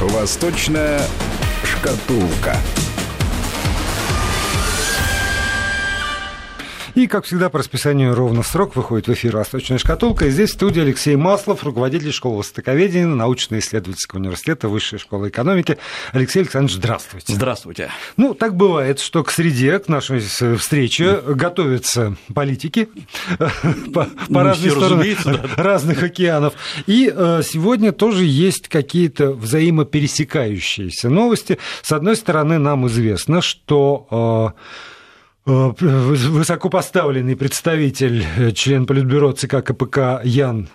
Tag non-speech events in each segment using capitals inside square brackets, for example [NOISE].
Восточная шкатулка. И, как всегда, по расписанию ровно в срок выходит в эфир «Восточная шкатулка». И здесь в студии Алексей Маслов, руководитель школы востоковедения научно-исследовательского университета Высшей школы экономики. Алексей Александрович, здравствуйте. Здравствуйте. Ну, так бывает, что к среде, к нашей встрече готовятся политики [LAUGHS] по, по разные стороны да. [LAUGHS] разных океанов. И э, сегодня тоже есть какие-то взаимопересекающиеся новости. С одной стороны, нам известно, что Э, высокопоставленный представитель, э, член Политбюро ЦК КПК Ян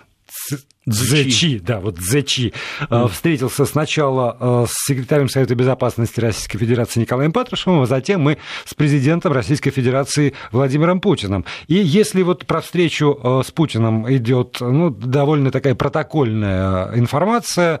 Зечи, да, вот Зечи, mm. встретился сначала с секретарем Совета Безопасности Российской Федерации Николаем Патрушевым, а затем мы с президентом Российской Федерации Владимиром Путиным. И если вот про встречу с Путиным идет ну, довольно такая протокольная информация, Э,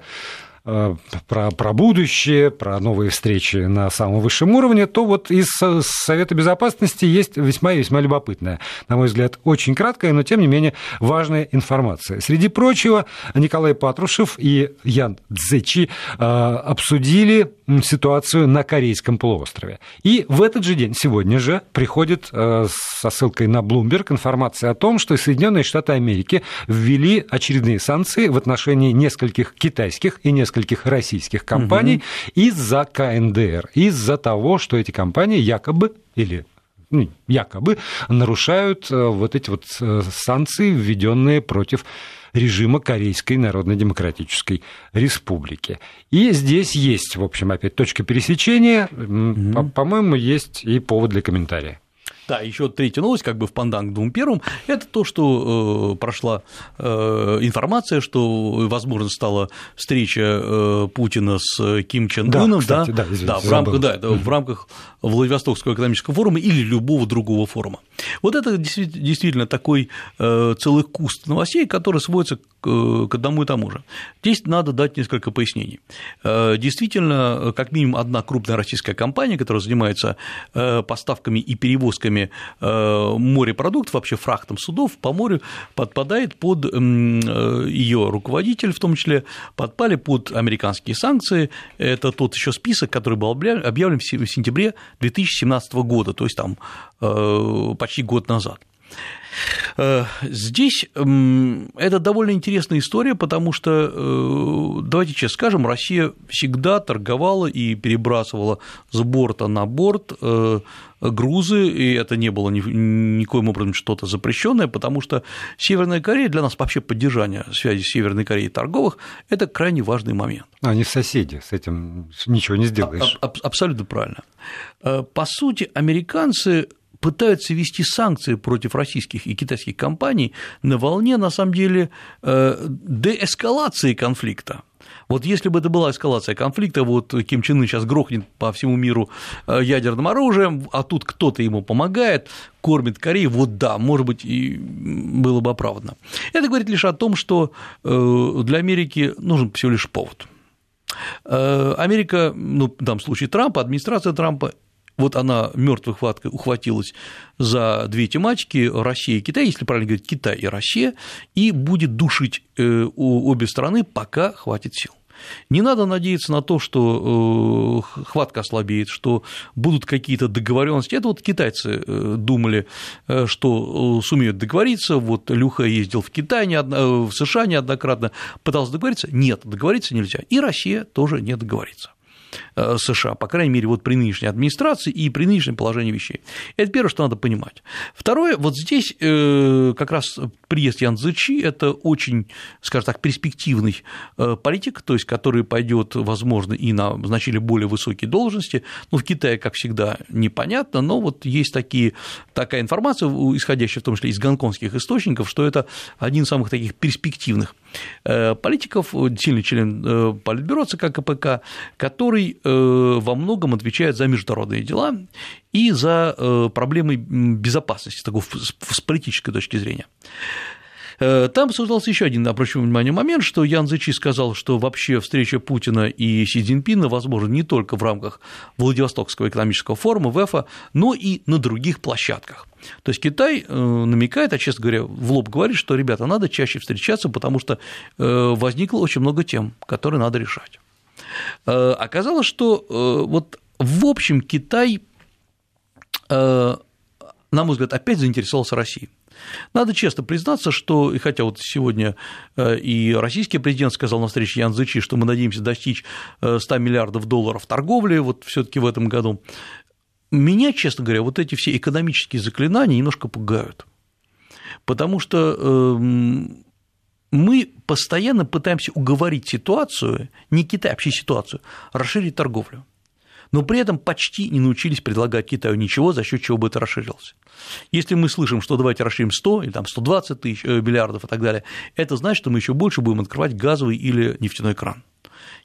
про, про будущее, про новые встречи на самом высшем уровне, то вот из Совета Безопасности есть весьма и весьма любопытная, на мой взгляд, очень краткая, но тем не менее важная информация. Среди прочего, Николай Патрушев и Ян Цзечи э, обсудили ситуацию на Корейском полуострове. И в этот же день, сегодня же, приходит э, со ссылкой на Bloomberg информация о том, что Соединенные Штаты Америки ввели очередные санкции в отношении нескольких китайских и нескольких российских компаний угу. из-за КНДР, из-за того, что эти компании якобы или ну, якобы нарушают э, вот эти вот э, санкции, введенные против режима Корейской Народно-Демократической Республики. И здесь есть, в общем, опять точка пересечения. Mm-hmm. По-моему, есть и повод для комментария. Да, еще третья новость, как бы в пандан к двум первым, это то, что э, прошла э, информация, что, возможно, стала встреча э, Путина с Ким Чен Ыном, да, кстати, да, да, извините, да, в рамках, да, это в рамках Владивостокского экономического форума или любого другого форума. Вот это действительно такой э, целый куст новостей, который сводится к, одному и тому же. Здесь надо дать несколько пояснений. Э, действительно, как минимум одна крупная российская компания, которая занимается э, поставками и перевозками э, морепродуктов, вообще фрахтом судов по морю, подпадает под ее руководитель, в том числе подпали под американские санкции. Это тот еще список, который был объявлен в сентябре 2017 года, то есть там почти год назад. Э, здесь это довольно интересная история, потому что, э, давайте честно скажем, Россия всегда торговала и перебрасывала с борта на борт э, грузы, и это не было никоим образом что-то запрещенное, потому что Северная Корея для нас вообще поддержание связи с Северной Кореей торговых – это крайне важный момент. Они соседи, с этим ничего не сделаешь. А, абсолютно правильно. По сути, американцы пытаются ввести санкции против российских и китайских компаний на волне, на самом деле, э, деэскалации конфликта. Вот если бы это была эскалация конфликта, вот Ким Чен Ын сейчас грохнет по всему миру э, ядерным оружием, а тут кто-то ему помогает, кормит Корею, вот да, может быть, и было бы оправдано. Это говорит лишь о том, что э, для Америки нужен всего лишь повод. Америка, ну, данном случае Трампа, администрация Трампа вот она мертвой хваткой ухватилась за две тематики Россия и Китай, если правильно говорить, Китай и Россия, и будет душить э, обе страны, пока хватит сил. Не надо надеяться на то, что э, хватка ослабеет, что будут какие-то договоренности. Это вот китайцы э, думали, что сумеют договориться. Вот Люха ездил в Китай, в США неоднократно, пытался договориться. Нет, договориться нельзя. И Россия тоже не договорится. Э, США, по крайней мере, вот при нынешней администрации и при нынешнем положении вещей. Это первое, что надо понимать. Второе, вот здесь э, как раз приезд Ян Цзычи – это очень, скажем так, перспективный э, политик, то есть который пойдет, возможно, и на значительно более высокие должности. Ну, в Китае, как всегда, непонятно, но вот есть такие, такая информация, исходящая в том числе из гонконгских источников, что это один из самых таких перспективных политиков, сильный член Политбюро ЦК КПК, который Э, во многом отвечает за международные дела и за э, проблемы безопасности с политической точки зрения. Э, там обсуждался еще один, обращу внимание, момент, что Ян Зычи сказал, что вообще встреча Путина и Си Цзиньпина возможна не только в рамках Владивостокского экономического форума ВЭФа, но и на других площадках. То есть Китай намекает, а, честно говоря, в лоб говорит, что, ребята, надо чаще встречаться, потому что возникло очень много тем, которые надо решать. Оказалось, что вот в общем Китай, на мой взгляд, опять заинтересовался Россией. Надо честно признаться, что, и хотя вот сегодня и российский президент сказал на встрече Ян Зычи, что мы надеемся достичь 100 миллиардов долларов торговли вот все таки в этом году, меня, честно говоря, вот эти все экономические заклинания немножко пугают, потому что эм, мы постоянно пытаемся уговорить ситуацию, не Китай, а вообще ситуацию, расширить торговлю. Но при этом почти не научились предлагать Китаю ничего, за счет чего бы это расширилось. Если мы слышим, что давайте расширим 100 или там 120 тысяч э, миллиардов и так далее, это значит, что мы еще больше будем открывать газовый или нефтяной кран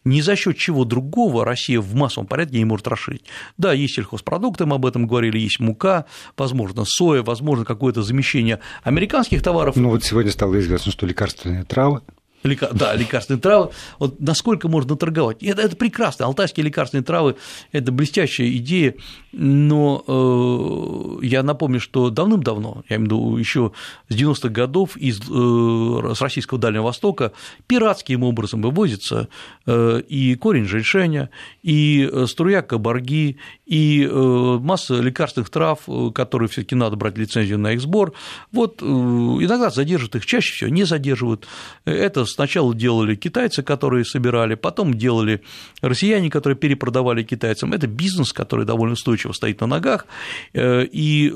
ни за счет чего другого Россия в массовом порядке не может расширить. Да, есть сельхозпродукты, мы об этом говорили, есть мука, возможно, соя, возможно, какое-то замещение американских товаров. Ну вот сегодня стало известно, что лекарственные травы Лека... Да, лекарственные травы. Вот насколько можно торговать? Это, это прекрасно. Алтайские лекарственные травы – это блестящая идея, но э, я напомню, что давным-давно, я имею в виду еще с 90-х годов из, э, с российского Дальнего Востока пиратским образом вывозится э, и корень женьшеня, и э, струя кабарги, и э, масса лекарственных трав, э, которые все таки надо брать лицензию на их сбор. Вот иногда задержат их, чаще всего не задерживают. Это сначала делали китайцы, которые собирали, потом делали россияне, которые перепродавали китайцам. Это бизнес, который довольно устойчиво стоит на ногах, и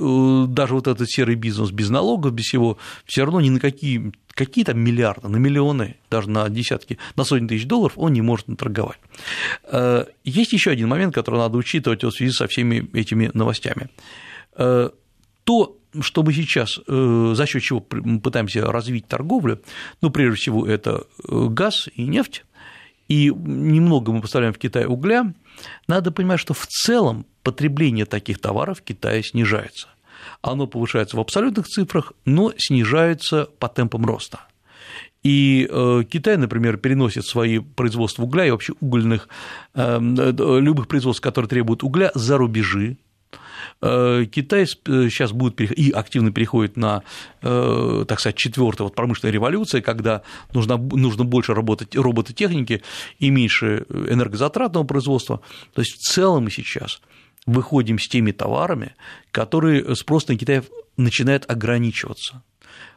даже вот этот серый бизнес без налогов, без всего, все равно ни на какие какие то миллиарды, на миллионы, даже на десятки, на сотни тысяч долларов он не может наторговать. Э, есть еще один момент, который надо учитывать в связи со всеми этими новостями. Э, то, что мы сейчас, э, за счет чего пытаемся развить торговлю, ну, прежде всего, это газ и нефть, и немного мы поставляем в Китай угля, надо понимать, что в целом потребление таких товаров в Китае снижается оно повышается в абсолютных цифрах, но снижается по темпам роста. И э, Китай, например, переносит свои производства угля и вообще угольных, эм, э, любых производств, которые требуют угля, за рубежи. Э, Китай сейчас будет и активно переходит на, так сказать, четвертую вот промышленную революцию, когда нужно, нужно больше работать робототехники и меньше энергозатратного производства. То есть в целом мы сейчас выходим с теми товарами, которые спрос на Китай начинает ограничиваться.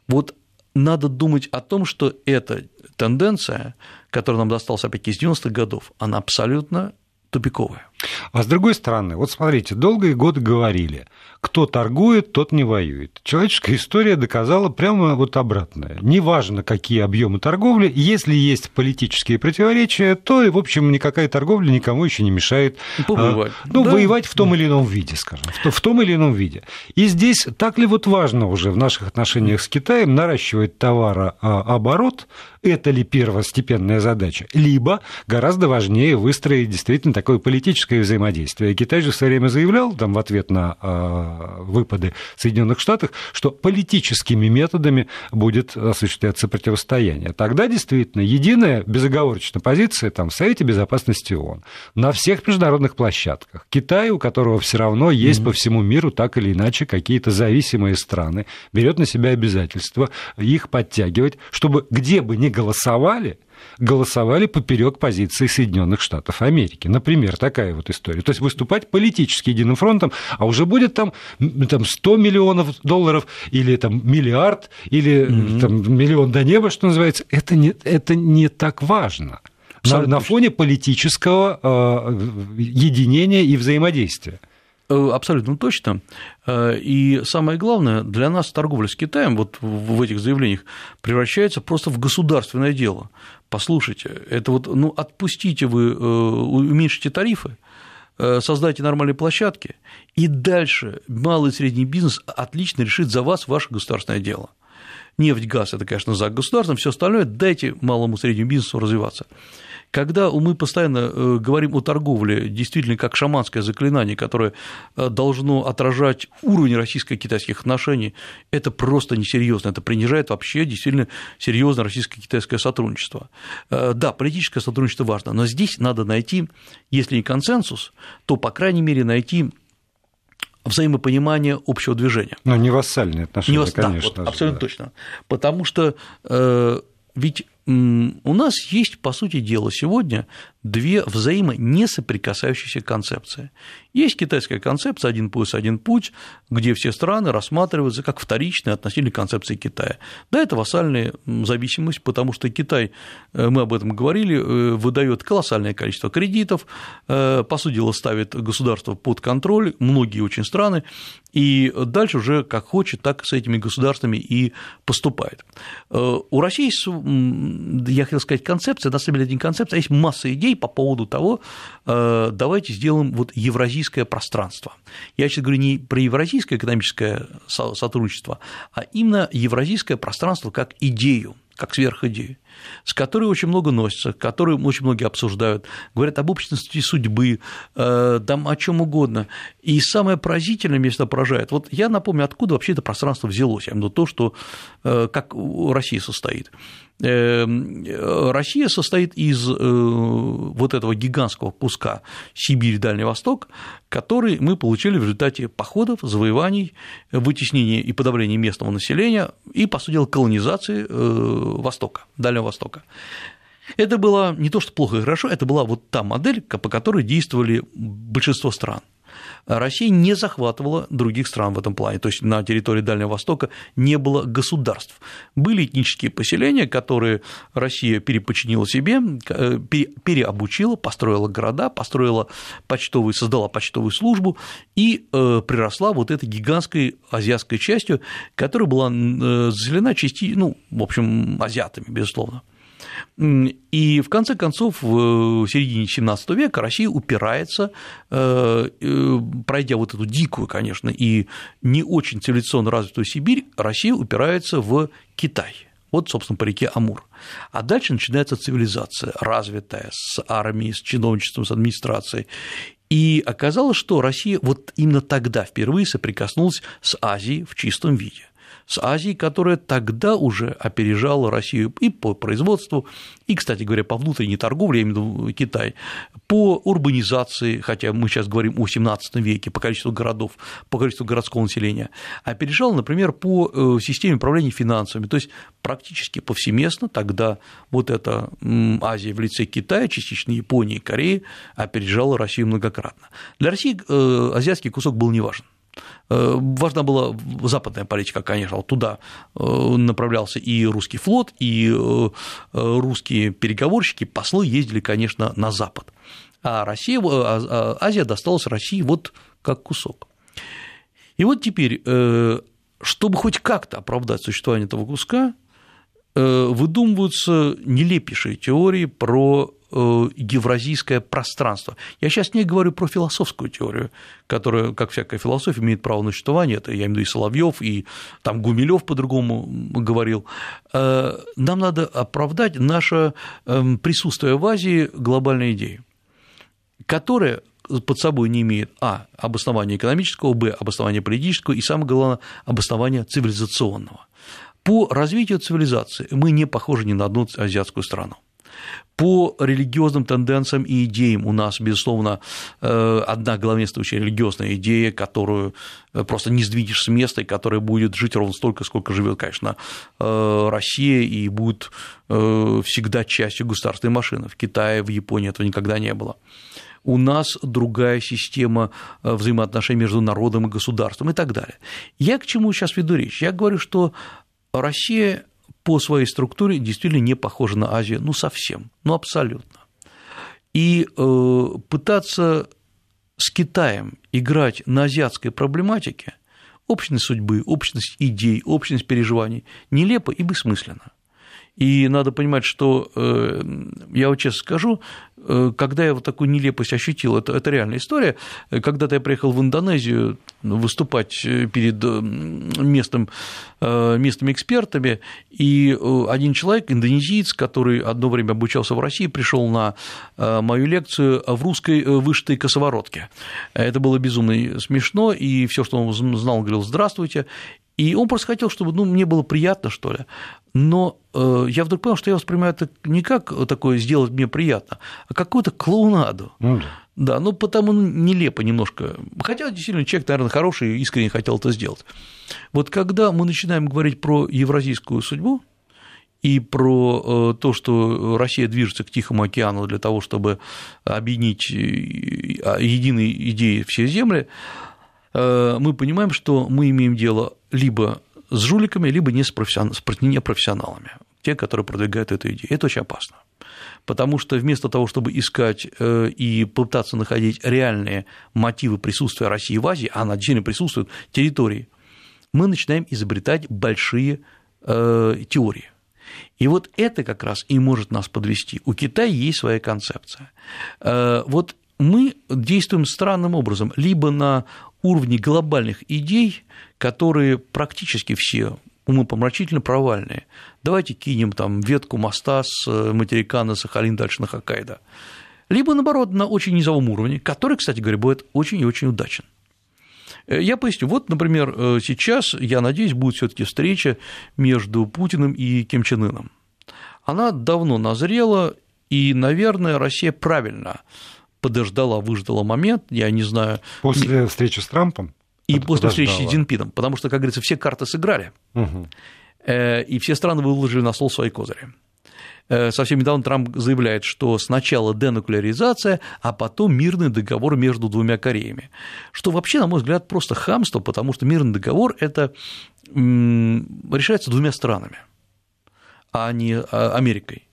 Вот надо думать о том, что эта тенденция, которая нам досталась опять из 90-х годов, она абсолютно тупиковая. А с другой стороны, вот смотрите, долгие годы говорили, кто торгует, тот не воюет. Человеческая история доказала прямо вот обратное. Неважно, какие объемы торговли, если есть политические противоречия, то, в общем, никакая торговля никому еще не мешает Побывать. А, ну, да. воевать в том или ином виде, скажем, в том или ином виде. И здесь так ли вот важно уже в наших отношениях с Китаем наращивать товарооборот, это ли первостепенная задача, либо гораздо важнее выстроить действительно такое политическое взаимодействие. Китай же все время заявлял там, в ответ на э, выпады Соединенных Штатов, что политическими методами будет осуществляться противостояние. Тогда действительно единая безоговорочная позиция там, в Совете Безопасности ООН, на всех международных площадках. Китай, у которого все равно есть mm-hmm. по всему миру так или иначе какие-то зависимые страны, берет на себя обязательства их подтягивать, чтобы где бы ни голосовали, голосовали поперек позиции Соединенных Штатов Америки. Например, такая вот история. То есть выступать политически единым фронтом, а уже будет там, там 100 миллионов долларов или там миллиард или mm-hmm. там, миллион до неба, что называется, это не, это не так важно. На, на фоне политического э, единения и взаимодействия. Э, абсолютно точно. Э, и самое главное, для нас торговля с Китаем вот в этих заявлениях превращается просто в государственное дело. Послушайте, это вот, ну, отпустите вы, э, уменьшите тарифы, создайте нормальные площадки, и дальше малый и средний бизнес отлично решит за вас ваше государственное дело. Нефть, газ – это, конечно, за государством, все остальное дайте малому и среднему бизнесу развиваться. Когда мы постоянно э, говорим о торговле действительно как шаманское заклинание, которое э, должно отражать уровень российско-китайских отношений, это просто несерьезно, это принижает вообще действительно серьезное российско-китайское сотрудничество. Э, да, политическое сотрудничество важно, но здесь надо найти, если не консенсус, то, по крайней мере, найти взаимопонимание общего движения. Но не вассальные отношения, не васс... конечно. Да, вот, абсолютно да. точно. Потому что э, ведь у нас есть, по сути дела, сегодня две взаимо несоприкасающиеся концепции. Есть китайская концепция «один пояс, один путь», где все страны рассматриваются как вторичные относительно концепции Китая. Да, это вассальная зависимость, потому что Китай, э, мы об этом говорили, э, выдает колоссальное количество кредитов, э, по сути дела, ставит государство под контроль, многие очень страны, и дальше уже как хочет, так с этими государствами и поступает. У России я хотел сказать, концепция, на самом деле это не концепция, а есть масса идей по поводу того, давайте сделаем вот евразийское пространство. Я сейчас говорю не про евразийское экономическое сотрудничество, а именно евразийское пространство как идею, как сверхидею, с которой очень много носится, которую очень многие обсуждают, говорят об общности судьбы, э, там о чем угодно. И самое поразительное меня поражает. Вот я напомню, откуда вообще это пространство взялось, я имею в виду то, что э, как Россия состоит. Эм, Россия состоит из э, вот этого гигантского куска Сибирь, Дальний Восток, который мы получили в результате походов, завоеваний, вытеснения и подавления местного населения и, по сути колонизации э, Востока, Дальнего Востока. Это было не то, что плохо и хорошо, это была вот та модель, по которой действовали большинство стран – Россия не захватывала других стран в этом плане, то есть на территории Дальнего Востока не было государств. Были этнические поселения, которые Россия переподчинила себе, э, переобучила, построила города, построила почтовую, создала почтовую службу и э, приросла вот этой гигантской азиатской частью, которая была э, заселена части, ну, в общем, азиатами, безусловно. И в конце концов, в середине XVII века Россия упирается, э, э, пройдя вот эту дикую, конечно, и не очень цивилизационно развитую Сибирь, Россия упирается в Китай. Вот, собственно, по реке Амур. А дальше начинается цивилизация, развитая с армией, с чиновничеством, с администрацией. И оказалось, что Россия вот именно тогда впервые соприкоснулась с Азией в чистом виде с Азией, которая тогда уже опережала Россию и по производству, и, кстати говоря, по внутренней торговле, я имею в виду Китай, по урбанизации, хотя мы сейчас говорим о XVII веке, по количеству городов, по количеству городского населения, опережала, например, по э, системе управления финансами, то есть практически повсеместно тогда вот эта Азия в лице Китая, частично Японии и Кореи опережала Россию многократно. Для России э, азиатский кусок был не важен. Э, важна была западная политика, конечно, вот туда э, направлялся и русский флот, и э, русские переговорщики, послы ездили, конечно, на Запад. А Россия, а, а Азия досталась России вот как кусок. И вот теперь, чтобы хоть как-то оправдать существование этого куска, выдумываются нелепейшие теории про Э, евразийское пространство. Я сейчас не говорю про философскую теорию, которая, как всякая философия, имеет право на существование, это я имею в виду и Соловьев, и там Гумилев по-другому говорил. Э, нам надо оправдать наше эм, присутствие в Азии глобальной идеи, которая под собой не имеет а. обоснования экономического, б. обоснования политического и, самое главное, обоснования цивилизационного. По развитию цивилизации мы не похожи ни на одну азиатскую страну. По религиозным тенденциям и идеям у нас, безусловно, э, одна главенствующая религиозная идея, которую э, просто не сдвинешь с места, и которая будет жить ровно столько, сколько живет, конечно, э, Россия, и будет всегда частью государственной машины. В Китае, в Японии этого никогда не было у нас другая система взаимоотношений между народом и государством и так далее. Я к чему сейчас веду речь? Я говорю, что Россия по своей структуре действительно не похожа на Азию, ну совсем, ну абсолютно. И э, пытаться с Китаем играть на азиатской проблематике, общность судьбы, общность идей, общность переживаний нелепо и бессмысленно. И надо понимать, что, э, я вот честно скажу, э, когда я вот такую нелепость ощутил, это, это реальная история, когда-то я приехал в Индонезию выступать перед местным, э, местными экспертами, и один человек, индонезиец, который одно время обучался в России, пришел на мою лекцию в русской вышитой косоворотке. Это было безумно смешно, и все, что он знал, говорил «здравствуйте», и он просто хотел, чтобы ну, мне было приятно, что ли. Но э, я вдруг понял, что я воспринимаю это не как такое сделать мне приятно, а какую-то клоунаду. Ну, да. Да, ну потому ну, нелепо немножко. Хотя действительно человек, наверное, хороший и искренне хотел это сделать. Вот когда мы начинаем говорить про евразийскую судьбу, и про то, что Россия движется к Тихому океану для того, чтобы объединить единой идеей все земли, мы понимаем, что мы имеем дело либо с жуликами, либо не с, профессион... с непрофессионалами, те, которые продвигают эту идею. Это очень опасно. Потому что вместо того, чтобы искать э, и пытаться находить реальные мотивы присутствия России в Азии, а она действительно присутствует территории, мы начинаем изобретать большие э, теории. И вот это как раз и может нас подвести. У Китая есть своя концепция. Э, вот мы действуем странным образом, либо на уровне глобальных идей, которые практически все умопомрачительно провальные. Давайте кинем там ветку моста с э, материка на Сахалин дальше на Хоккайдо. Либо, наоборот, на очень низовом уровне, который, кстати говоря, будет очень и очень удачен. Э, я поясню. Вот, например, э, сейчас, я надеюсь, будет все таки встреча между Путиным и Ким Чен Ыном. Она давно назрела, и, наверное, Россия правильно подождала, выждала момент, я не знаю. После встречи с Трампом? И после встречи с Цзиньпином, потому что, как говорится, все карты сыграли, угу. и все страны выложили на стол свои козыри. Э, совсем недавно Трамп заявляет, что сначала денуклеаризация, а потом мирный договор между двумя Кореями. Что вообще, на мой взгляд, просто хамство, потому что мирный договор – это решается двумя странами, а не а, Америкой.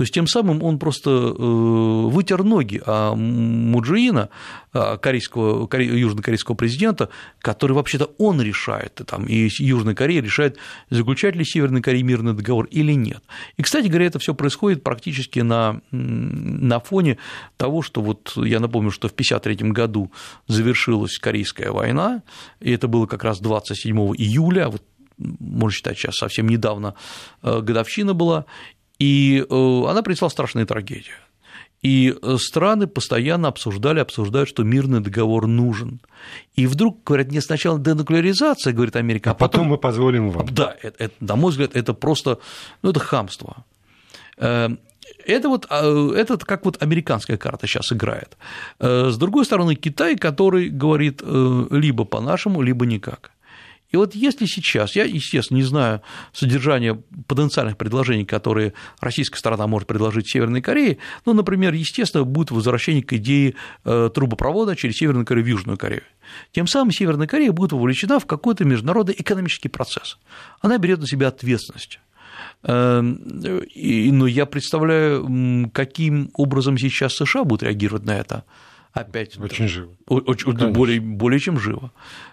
То есть тем самым он просто э, вытер ноги а Муджиина, а, корейского, южнокорейского президента, который вообще-то он решает, там, и Южная Корея решает, заключать ли Северная Корея мирный договор или нет. И, кстати говоря, это все происходит практически на, на фоне того, что вот я напомню, что в 1953 году завершилась Корейская война, и это было как раз 27 июля, вот можно считать, сейчас совсем недавно э, годовщина была, и э, она принесла страшные трагедии. И э, страны постоянно обсуждали, обсуждают, что мирный договор нужен. И вдруг говорят, не сначала денуклеаризация, говорит Америка, а, а потом, потом мы позволим вам. Да, это, это, на мой взгляд, это просто, ну, это хамство. Э, это вот это как вот американская карта сейчас играет. С другой стороны, Китай, который говорит либо по-нашему, либо никак. И вот если сейчас, я, естественно, не знаю содержание потенциальных предложений, которые российская сторона может предложить Северной Корее, но, например, естественно, будет возвращение к идее э, трубопровода через Северную Корею в Южную Корею. Тем самым Северная Корея будет вовлечена в какой-то международный экономический процесс. Она берет на себя ответственность. Эм, но я представляю, каким образом сейчас США будут реагировать на это опять очень живо. Очень, более, более чем живо.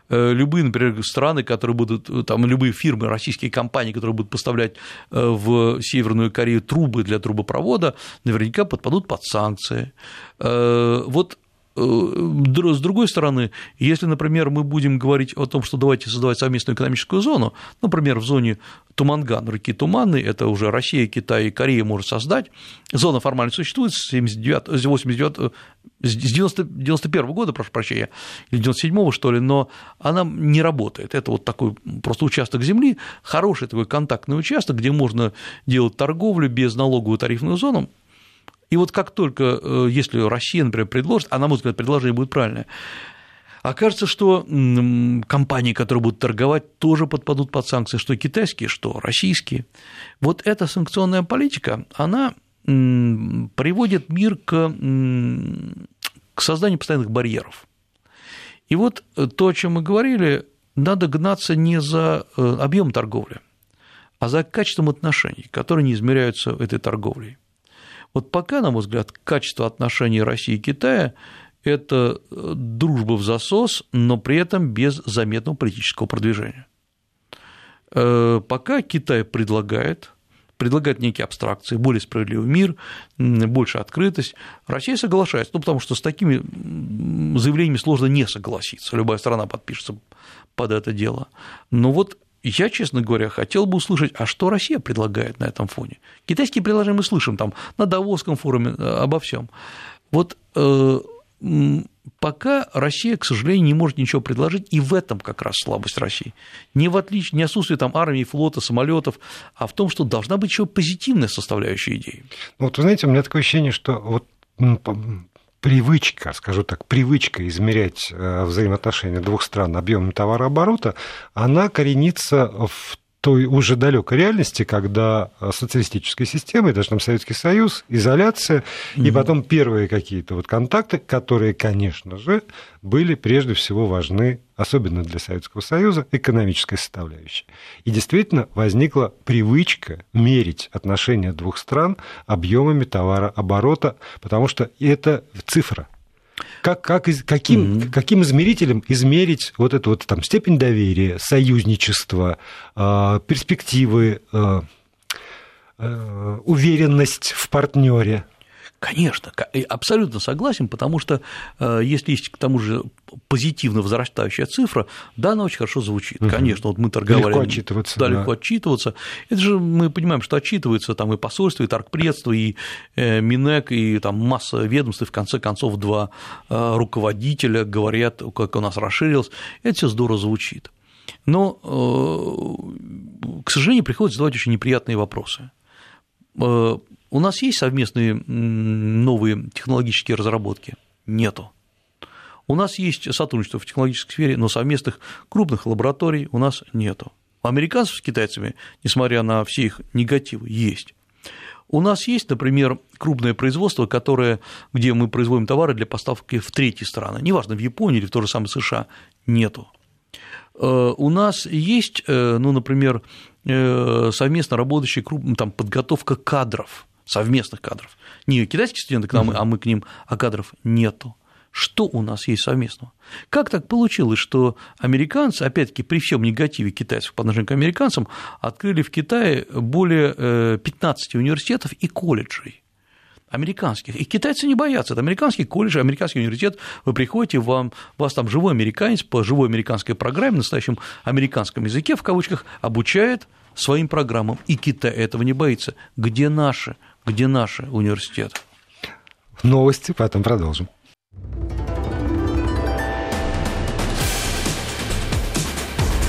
Э, любые, например, страны, которые будут, э, там, любые фирмы, российские компании, которые будут поставлять э, в Северную Корею трубы для трубопровода, наверняка подпадут под санкции. Вот с другой стороны, если, например, мы будем говорить о том, что давайте создавать совместную экономическую зону, например, в зоне Туманган, реки Туманны, это уже Россия, Китай и Корея может создать, зона формально существует с 79, 89, с 90, 91 года, прошу прощения, или 97 что ли, но она не работает. Это вот такой просто участок земли, хороший такой контактный участок, где можно делать торговлю без налоговую тарифную зону, и вот как только, э, если Россия, например, предложит, а на мой взгляд, предложение будет правильное, окажется, что компании, которые будут торговать, тоже подпадут под санкции, что китайские, что российские. Вот эта санкционная политика, она приводит мир к, к созданию постоянных барьеров. И вот то, о чем мы говорили, надо гнаться не за э, объем торговли, а за качеством отношений, которые не измеряются этой торговлей. Вот пока, на мой взгляд, качество отношений России и Китая – это э, дружба в засос, но при этом без заметного политического продвижения. Э, пока Китай предлагает, предлагает некие абстракции, более справедливый мир, больше открытость, Россия соглашается, ну, потому что с такими заявлениями сложно не согласиться, любая страна подпишется под это дело. Но вот я, честно говоря, хотел бы услышать, а что Россия предлагает на этом фоне. Китайские предложения мы слышим там на Давосском форуме э, обо всем. Вот э, пока Россия, к сожалению, не может ничего предложить, и в этом как раз слабость России. Не в отличие, не отсутствие там армии, флота, самолетов, а в том, что должна быть еще позитивная составляющая идеи. Ну, вот вы знаете, у меня такое ощущение, что вот привычка, скажу так, привычка измерять э, взаимоотношения двух стран объемом товарооборота, она коренится в той уже далекой реальности, когда социалистическая система, и даже там Советский Союз, изоляция, mm-hmm. и потом первые какие-то вот контакты, которые, конечно же, были прежде всего важны, особенно для Советского Союза, экономической составляющей. И действительно возникла привычка мерить отношения двух стран объемами товарооборота, потому что это цифра. Как, как, каким, mm-hmm. каким измерителем измерить вот эту вот там степень доверия, союзничества, э, перспективы, э, э, уверенность в партнере? Конечно, абсолютно согласен, потому что э, если есть к тому же позитивно возрастающая цифра, да, она очень хорошо звучит. Угу. Конечно, вот мы торговали. Легко отчитываться. Да, да, отчитываться. Это же мы понимаем, что отчитывается там и посольство, и торгпредство, и э, Минэк, и там масса ведомств, и в конце концов два э, руководителя говорят, как у нас расширилось. Это все здорово звучит. Но, к сожалению, приходится задавать очень неприятные вопросы у нас есть совместные новые технологические разработки? Нету. У нас есть сотрудничество в технологической сфере, но совместных крупных лабораторий у нас нету. У американцев с китайцами, несмотря на все их негативы, есть. У нас есть, например, крупное производство, которое, где мы производим товары для поставки в третьи страны, неважно, в Японию или в то же самое США, нету. Э, у нас есть, э, ну, например, э, совместно крупные там, подготовка кадров совместных кадров. Не китайские студенты к нам, а мы к ним, а кадров нету. Что у нас есть совместного? Как так получилось, что американцы, опять-таки, при всем негативе китайцев по отношению к американцам, открыли в Китае более 15 э, университетов и колледжей? американских. И китайцы не боятся. Это американский колледж, американский университет. Вы приходите, вам, вас там живой американец по живой американской программе, настоящем американском языке, в кавычках, обучает своим программам. И Китай этого не боится. Где наши? Где наши университеты? Новости, потом продолжим.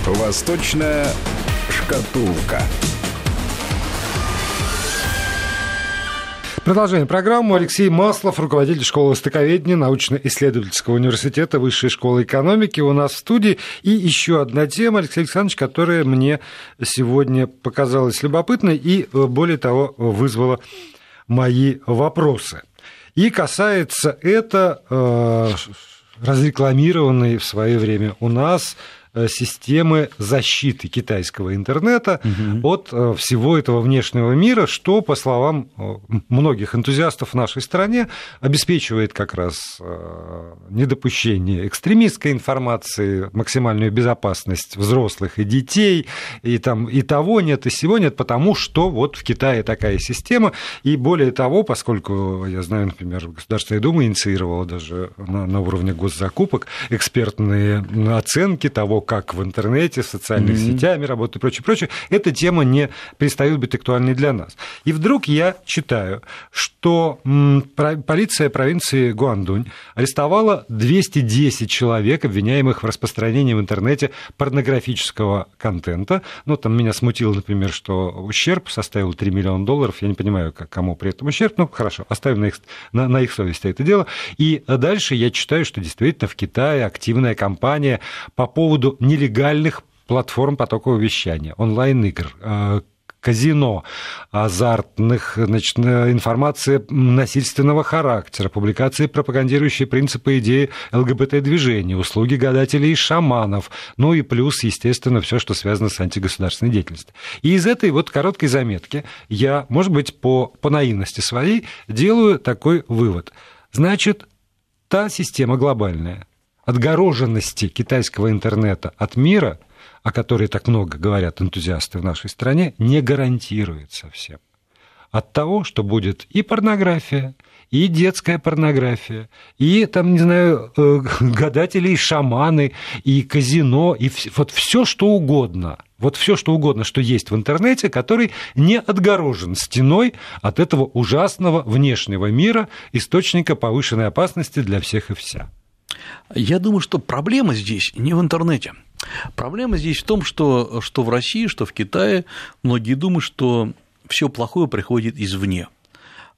Восточная шкатулка. Продолжение программы. Алексей Маслов, руководитель школы востоковедения научно-исследовательского университета Высшей школы экономики у нас в студии. И еще одна тема, Алексей Александрович, которая мне сегодня показалась любопытной и, э, более того, вызвала мои вопросы. И касается это э, разрекламированной в свое время у нас системы защиты китайского интернета угу. от э, всего этого внешнего мира, что, по словам э, многих энтузиастов в нашей стране, обеспечивает как раз недопущение экстремистской информации, максимальную безопасность взрослых и детей, и, там, и того нет, и всего нет, потому что вот в Китае такая система, и более того, поскольку, я знаю, например, Государственная Дума инициировала даже на, на уровне госзакупок экспертные оценки того, как в интернете, социальными mm-hmm. сетями работают и прочее, прочее, эта тема не перестает быть актуальной для нас. И вдруг я читаю, что полиция провинции Гуандунь арестовала 210 человек, обвиняемых в распространении в интернете порнографического контента. Ну, там меня смутило, например, что ущерб составил 3 миллиона долларов. Я не понимаю, кому при этом ущерб. Ну, хорошо, оставим на их, на, на их совести это дело. И дальше я читаю, что действительно в Китае активная кампания по поводу нелегальных платформ потокового вещания, онлайн-игр, э, казино, азартных, значит, информации насильственного характера, публикации, пропагандирующие принципы идеи ЛГБТ-движения, услуги гадателей и шаманов, ну и плюс, естественно, все, что связано с антигосударственной деятельностью. И из этой вот короткой заметки я, может быть, по, по наивности своей делаю такой вывод. Значит, та система глобальная, отгороженности китайского интернета от мира, о которой так много говорят энтузиасты в нашей стране, не гарантирует совсем. От того, что будет и порнография, и детская порнография, и там, не знаю, э, [LAUGHS] гадатели, и шаманы, и казино, и вот все что угодно. Вот все что угодно, что есть в интернете, который не отгорожен стеной от этого ужасного внешнего мира, источника повышенной опасности для всех и вся. Я думаю, что проблема здесь не в интернете. Проблема здесь в том, что, что в России, что в Китае многие думают, что все плохое приходит извне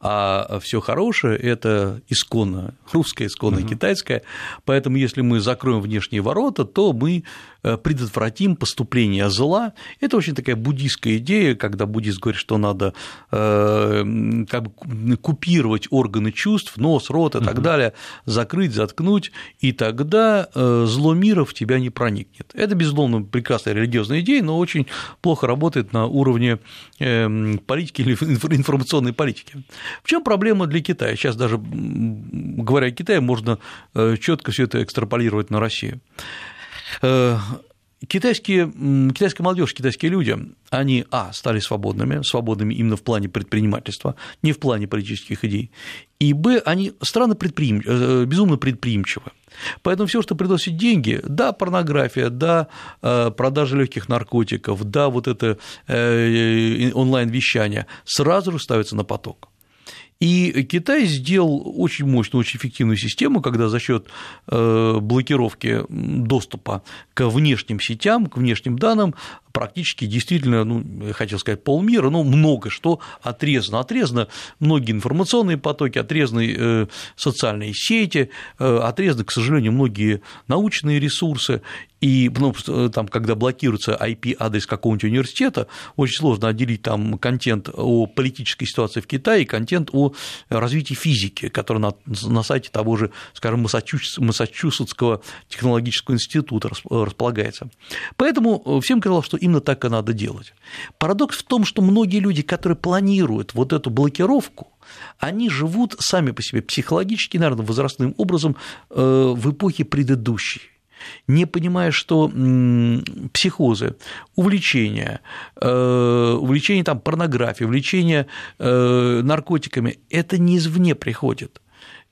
а все хорошее – это исконно русское, исконно китайское. Поэтому, если мы закроем внешние ворота, то мы предотвратим поступление зла. Это очень такая буддийская идея, когда буддист говорит, что надо э, как бы купировать органы чувств, нос, рот и так угу. далее, закрыть, заткнуть, и тогда зло мира в тебя не проникнет. Это, безусловно, прекрасная религиозная идея, но очень плохо работает на уровне эм, политики или информационной политики. В чем проблема для Китая? Сейчас даже говоря о Китае, можно четко все это экстраполировать на Россию. Э, китайские, китайская молодежь, китайские люди, они, а, стали свободными, свободными именно в плане предпринимательства, не в плане политических идей, и, б, они странно предприим... Э, безумно предприимчивы. Поэтому все, что приносит деньги, да, порнография, да, э, продажа легких наркотиков, да, вот это онлайн-вещание, сразу же ставится на поток. И Китай сделал очень мощную, очень эффективную систему, когда за счет э, блокировки доступа к внешним сетям, к внешним данным практически действительно, ну, я хотел сказать, полмира, но много что отрезано. Отрезано многие информационные потоки, отрезаны э, социальные сети, э, отрезаны, к сожалению, многие научные ресурсы, и ну, там, когда блокируется IP-адрес какого-нибудь университета, очень сложно отделить там контент о политической ситуации в Китае и контент о развитии физики, который на, на сайте того же, скажем, Массачусетского технологического института располагается. Поэтому всем казалось, что именно так и надо делать. Парадокс в том, что многие люди, которые планируют вот эту блокировку, они живут сами по себе психологически, наверное, возрастным образом э, в эпохе предыдущей не понимая, что психозы, увлечения, э, увлечение там, порнографией, увлечение э, наркотиками – это не извне приходит.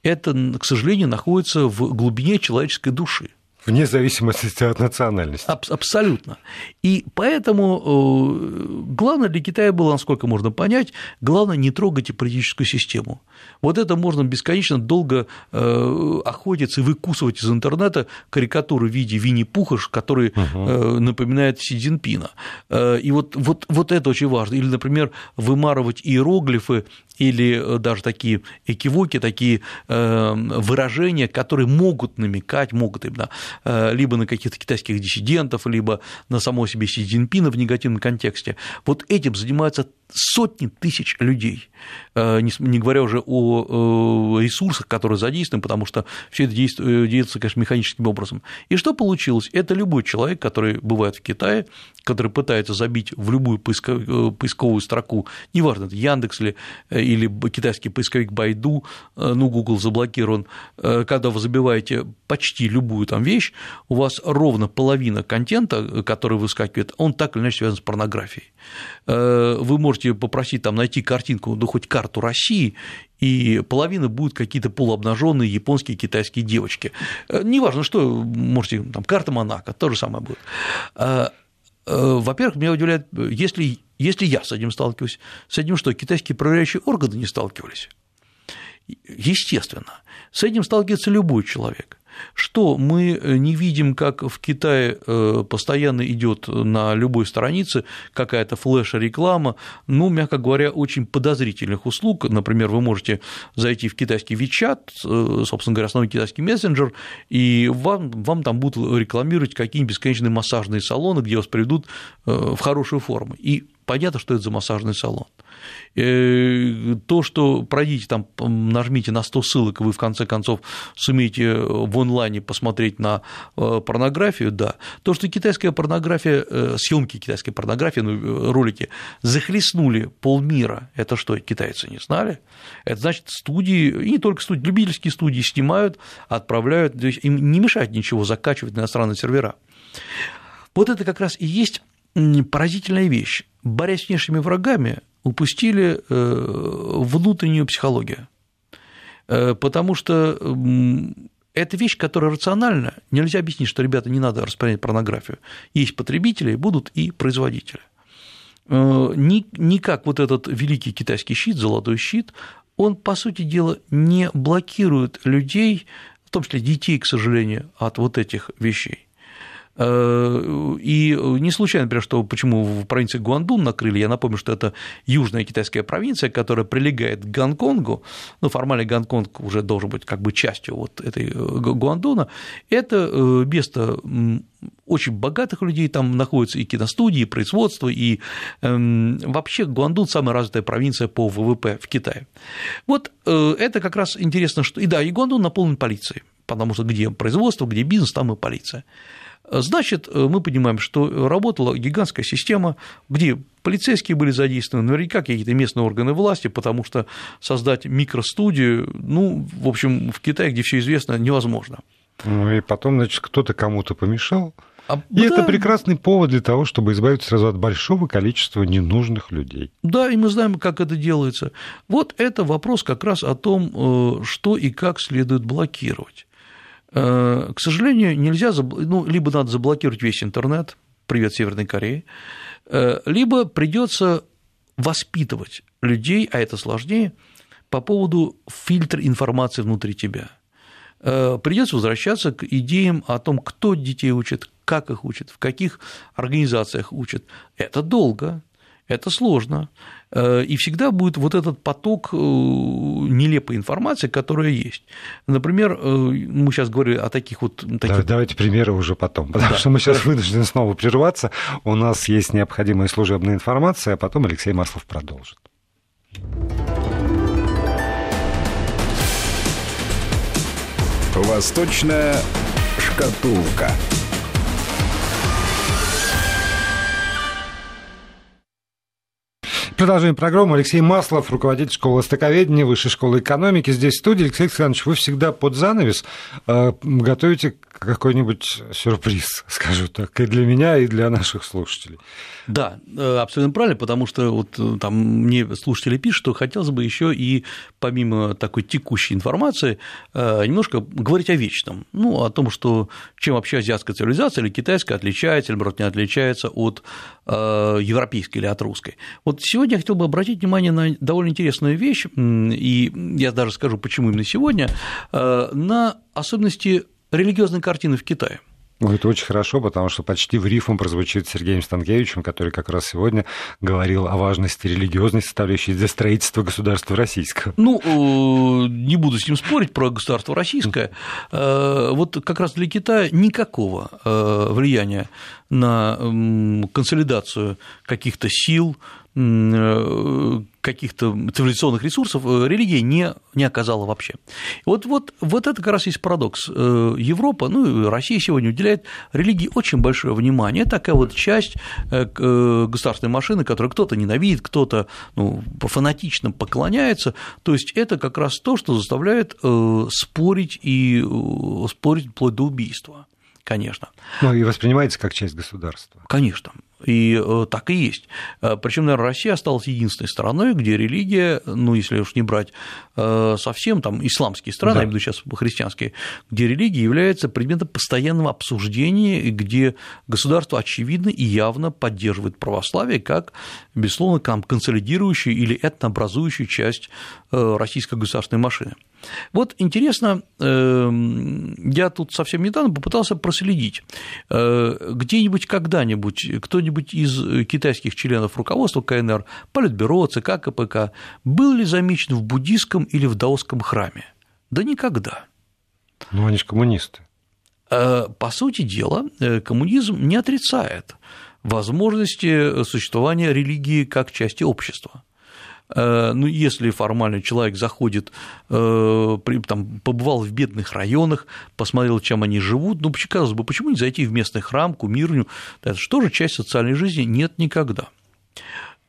Это, к сожалению, находится в глубине человеческой души. Вне зависимости от национальности. Аб- абсолютно. И поэтому э, главное для Китая было, насколько можно понять, главное не трогать политическую систему. Вот это можно бесконечно долго э, охотиться и выкусывать из интернета карикатуры в виде Винни-Пуха, который угу. напоминает Си Цзиньпина. И вот, вот, вот это очень важно. Или, например, вымарывать иероглифы или даже такие экивоки, такие выражения, которые могут намекать, могут именно Э, либо на каких-то китайских диссидентов, либо на самого себе Си Цзиньпина в негативном контексте. Вот этим занимаются сотни тысяч людей, э, не говоря уже о ресурсах, которые задействованы, потому что все это действуется, конечно, механическим образом. И что получилось? Это любой человек, который бывает в Китае, который пытается забить в любую э, поисковую строку, неважно, это Яндекс или, или китайский поисковик Байду, ну, Google заблокирован, когда вы забиваете почти любую там вещь, у вас ровно половина контента, который выскакивает, он так или иначе связан с порнографией. Вы можете попросить там найти картинку, ну хоть карту России, и половина будут какие-то полуобнаженные японские, китайские девочки. Э, неважно, что, можете, там, карта Монако, то же самое будет. Э, во-первых, меня удивляет, если, если я с этим сталкиваюсь, с этим что, китайские проверяющие органы не сталкивались? Естественно, с этим сталкивается любой человек что мы э, не видим, как в Китае э, постоянно идет на любой странице какая-то флеш-реклама, ну, мягко говоря, очень подозрительных услуг. Например, вы можете зайти в китайский WeChat, э, собственно говоря, основной китайский мессенджер, и вам, вам там будут рекламировать какие-нибудь бесконечные массажные салоны, где вас приведут в хорошую форму. И понятно, что это за массажный салон. Э, то, что пройдите там, нажмите на 100 ссылок, и вы в конце концов сумеете в онлайне посмотреть на э, порнографию, да. То, что китайская порнография, э, съемки китайской порнографии, ну, ролики захлестнули полмира, это что, китайцы не знали? Это значит, студии, и не только студии, любительские студии снимают, отправляют, то есть им не мешает ничего закачивать на иностранные сервера. Вот это как раз и есть поразительная вещь. Борясь с внешними врагами, упустили э, внутреннюю психологию. Э, потому что это вещь, которая рациональна. Нельзя объяснить, что, ребята, не надо распространять порнографию. Есть потребители, будут и производители. Э, никак вот этот великий китайский щит, золотой щит, он, по сути дела, не блокирует людей, в том числе детей, к сожалению, от вот этих вещей. И не случайно, например, что почему в провинции Гуандун накрыли, я напомню, что это южная китайская провинция, которая прилегает к Гонконгу, ну, формально Гонконг уже должен быть как бы частью вот этой Гуандуна, это место очень богатых людей, там находятся и киностудии, и производство, и э, вообще Гуандун – самая развитая провинция по ВВП в Китае. Вот э, это как раз интересно, что… И да, и Гуандун наполнен полицией, потому что где производство, где бизнес, там и полиция. Значит, мы понимаем, что работала гигантская система, где полицейские были задействованы, наверняка какие-то местные органы власти, потому что создать микростудию, ну, в общем, в Китае, где все известно, невозможно. Ну и потом, значит, кто-то кому-то помешал. А, и да. это прекрасный повод для того, чтобы избавиться сразу от большого количества ненужных людей. Да, и мы знаем, как это делается. Вот это вопрос как раз о том, э, что и как следует блокировать. Э, к сожалению, нельзя, ну, либо надо заблокировать весь интернет, привет Северной Корее, э, либо придется воспитывать людей, а это сложнее, по поводу фильтра информации внутри тебя. Э, Придется возвращаться к идеям о том, кто детей учит, как их учат, в каких организациях учат. Это долго, это сложно. Э, и всегда будет вот этот поток э, нелепой информации, которая есть. Например, э, мы сейчас говорили о таких вот... Таких... Давайте примеры уже потом, потому да. что мы сейчас вынуждены снова прерваться. У нас есть необходимая служебная информация, а потом Алексей Маслов продолжит. Восточная шкатулка. Продолжаем программу. Алексей Маслов, руководитель школы востоковедения, Высшей школы экономики. Здесь в студии. Алексей Александрович, вы всегда под занавес э, готовите какой-нибудь сюрприз, [LAUGHS] скажу так, и для меня, и для наших слушателей. Да, э, абсолютно правильно, потому что вот э, там мне слушатели пишут, что хотелось бы еще и помимо такой текущей информации немножко говорить о вечном, ну, о том, что чем вообще азиатская цивилизация или китайская отличается, или, наоборот, не отличается от европейской или от русской. Вот сегодня я хотел бы обратить внимание на довольно интересную вещь, и я даже скажу, почему именно сегодня, э, на особенности религиозной картины в Китае. Ну, это очень хорошо, потому что почти в рифм прозвучит Сергеем Станкевичем, который как раз сегодня говорил о важности религиозной составляющей для строительства государства российского. Ну, э, не буду с ним спорить про государство российское. Э, вот как раз для Китая никакого э, влияния на консолидацию каких-то сил, каких-то цивилизационных ресурсов э, религия не, не оказала вообще. Вот, вот, вот это как раз есть парадокс. Э, Европа, ну и Россия сегодня уделяет религии очень большое внимание. Это такая вот часть э, государственной машины, которую кто-то ненавидит, кто-то ну, фанатично поклоняется. То есть это как раз то, что заставляет спорить и спорить вплоть до убийства конечно. Ну и воспринимается как часть государства. Конечно. И э, так и есть. Э, Причем, наверное, Россия осталась единственной страной, где религия, ну, если уж не брать э, совсем там исламские страны, да. я имею в виду сейчас христианские, где религия является предметом постоянного обсуждения, и где государство очевидно и явно поддерживает православие как, безусловно, консолидирующую или этнообразующую часть российской государственной машины. Вот интересно, эм, я тут совсем недавно попытался проследить, где-нибудь когда-нибудь кто-нибудь из э, китайских членов руководства КНР, Политбюро, ЦК, КПК, был ли замечен в буддийском или в даосском храме? Да никогда. Ну, они же коммунисты. Э, по сути дела, э, коммунизм не отрицает возможности существования религии как части общества. Э, ну, если формально человек заходит, э, там, побывал в бедных районах, посмотрел, чем они живут, ну, казалось бы, почему не зайти в местный храм, кумирню, это же часть социальной жизни? Нет никогда.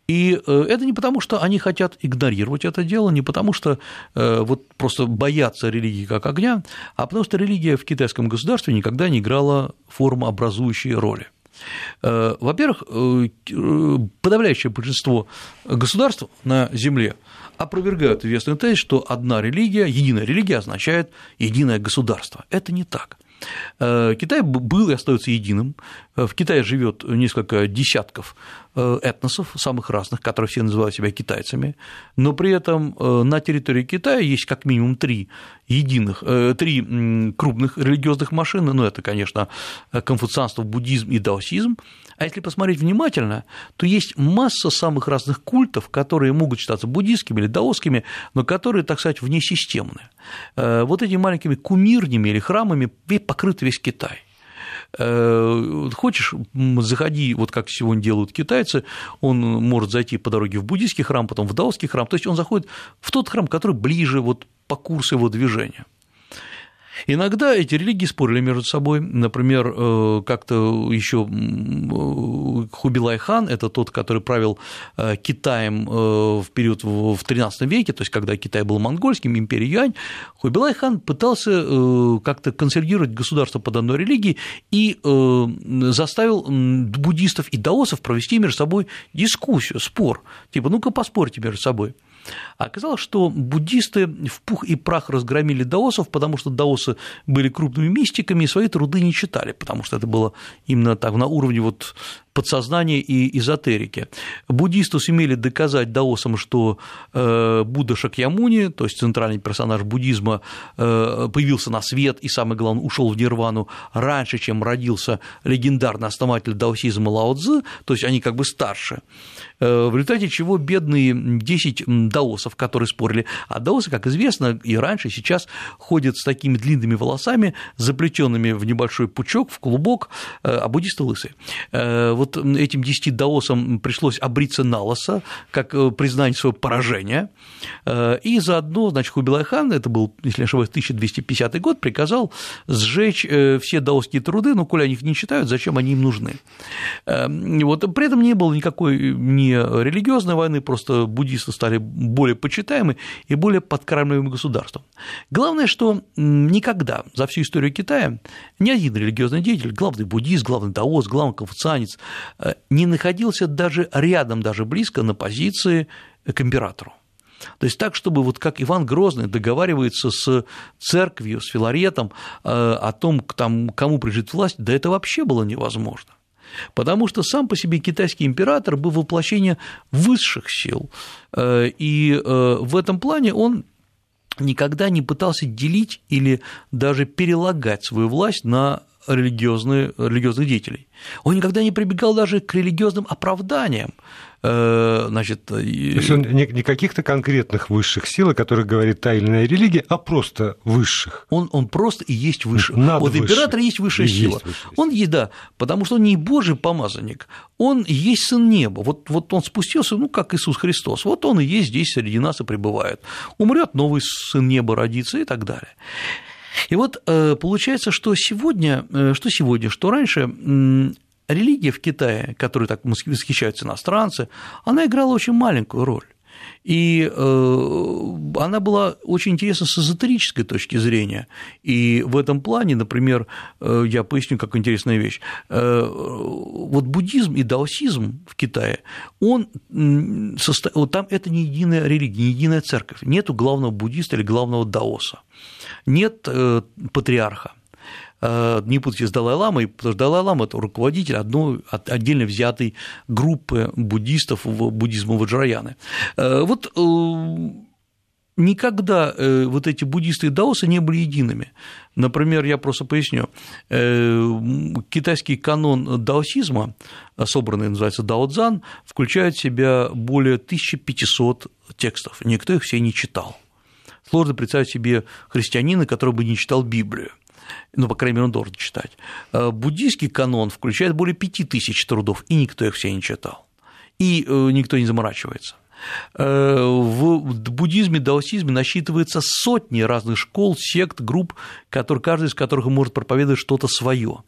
И э, это не потому, что они хотят игнорировать это дело, не потому, что вот просто боятся религии как огня, а потому что религия в китайском государстве никогда не играла формообразующей роли. Э, во-первых, э, подавляющее большинство государств на Земле опровергают известный тезис, что одна религия, единая религия означает единое государство. Это не так. Э, Китай был и остается единым. В Китае живет несколько десятков э, этносов, самых разных, которые все называют себя китайцами, но при этом на территории Китая есть как минимум три единых, три крупных религиозных машины, ну, это, конечно, конфуцианство, буддизм и даосизм, а если посмотреть внимательно, то есть масса самых разных культов, которые могут считаться буддийскими или даосскими, но которые, так сказать, внесистемны. Вот этими маленькими кумирнями или храмами покрыт весь Китай. Э, хочешь, заходи, вот как сегодня делают китайцы, он может зайти по дороге в буддийский храм, потом в даосский храм, то есть он заходит в тот храм, который ближе вот по курсу его движения. Иногда эти религии спорили между собой. Например, э, как-то еще э, Хубилай хан, это тот, который правил э, Китаем в период в XIII веке, то есть когда Китай был монгольским, империя Юань, Хубилай хан пытался как-то консервировать государство под одной религией и заставил буддистов и даосов провести между собой дискуссию, спор. Типа, ну-ка поспорьте между собой. А оказалось, что буддисты в пух и прах разгромили даосов, потому что даосы были крупными мистиками и свои труды не читали, потому что это было именно так на уровне вот подсознания и эзотерики. Буддисты сумели доказать даосам, что э, Будда Шакьямуни, то есть центральный персонаж буддизма, э, появился на свет и, самое главное, ушел в нирвану раньше, чем родился легендарный основатель даосизма Лао Цзы, то есть они как бы старше. Э, в результате чего бедные 10 даосов, которые спорили, а даосы, как известно, и раньше, и сейчас ходят с такими длинными волосами, заплетенными в небольшой пучок, в клубок, а буддисты лысые. Э, вот этим 10 даосам пришлось обриться на лосо, как признание своего поражения, и заодно, значит, Хубилай хан, это был, если не ошибаюсь, 1250 год, приказал сжечь все даосские труды, но коли они их не читают, зачем они им нужны. Вот, при этом не было никакой ни религиозной войны, просто буддисты стали более почитаемы и более подкармливаемым государством. Главное, что никогда за всю историю Китая ни один религиозный деятель, главный буддист, главный даос, главный конфуцианец, э, не находился даже рядом, даже близко на позиции к императору. То есть так, чтобы вот как Иван Грозный договаривается с церковью, с Филаретом э, о том, там, кому прижит власть, да это вообще было невозможно. Потому что сам по себе китайский император был воплощение высших сил, э, и э, в этом плане он никогда не пытался делить или даже перелагать свою власть на религиозные, религиозных деятелей. Он никогда не прибегал даже к религиозным оправданиям. Э, значит, То есть он не, не каких-то конкретных высших сил, о которых говорит та или иная религия, а просто высших. Он, он просто и есть выше. Надо вот выше. император есть высшая и сила. Есть высшая он есть, да, потому что он не Божий помазанник, он есть сын неба. Вот, вот он спустился, ну, как Иисус Христос. Вот он и есть здесь среди нас и пребывает. Умрет новый сын неба родится и так далее. И вот э, получается, что сегодня, э, что сегодня, что раньше религия в Китае, которой так восхищаются иностранцы, она играла очень маленькую роль. И э, она была очень интересна с эзотерической точки зрения. И в этом плане, например, я поясню, как интересная вещь. Вот буддизм и даосизм в Китае, он вот там это не единая религия, не единая церковь. Нету главного буддиста или главного даоса нет э, патриарха. Э, не путайте с Далай-Ламой, потому что Далай-Лама – это руководитель одной отдельно взятой группы буддистов в буддизма Ваджраяны. Э, вот никогда вот эти буддисты и даосы не были едиными. Например, я просто поясню, китайский канон даосизма, собранный, называется Дао-дзан, включает в себя более 1500 текстов, никто их все не читал. Сложно представить себе христианина, который бы не читал Библию ну, по крайней мере, он должен читать. Э, буддийский канон включает более пяти тысяч трудов, и никто их все не читал, и э, никто не заморачивается. Э, в буддизме, даосизме насчитывается сотни разных школ, сект, групп, которые, каждый из которых может проповедовать что-то свое.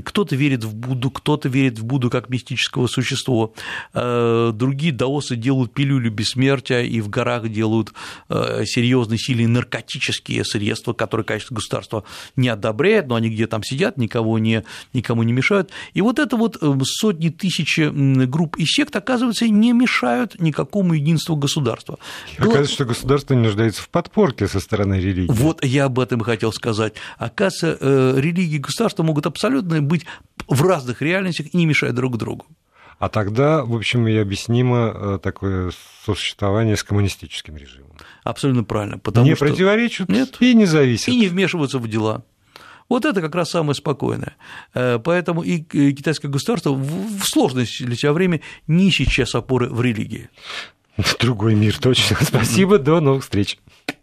Кто-то верит в Будду, кто-то верит в Будду как мистического существа. Э, другие даосы делают пилюлю бессмертия и в горах делают э, серьезные сильные наркотические средства, которые, конечно, государство не одобряет, но они где там сидят, никого не, никому не мешают. И вот это вот э, сотни тысяч групп и сект, оказывается, не мешают никакому единству государства. Оказывается, что государство не нуждается в подпорке со стороны религии. Вот я об этом и хотел сказать. Оказывается, религии и государства могут абсолютно быть в разных реальностях и не мешать друг другу. А тогда, в общем, и объяснимо э, такое сосуществование с коммунистическим режимом. Абсолютно правильно. Потому не что... противоречат Нет. и не зависят. И не вмешиваются в дела. Вот это как раз самое спокойное. Э, поэтому и китайское государство в сложное для себя время не ищет сейчас опоры в религии. Другой мир, точно. [LAUGHS] Спасибо, до новых встреч.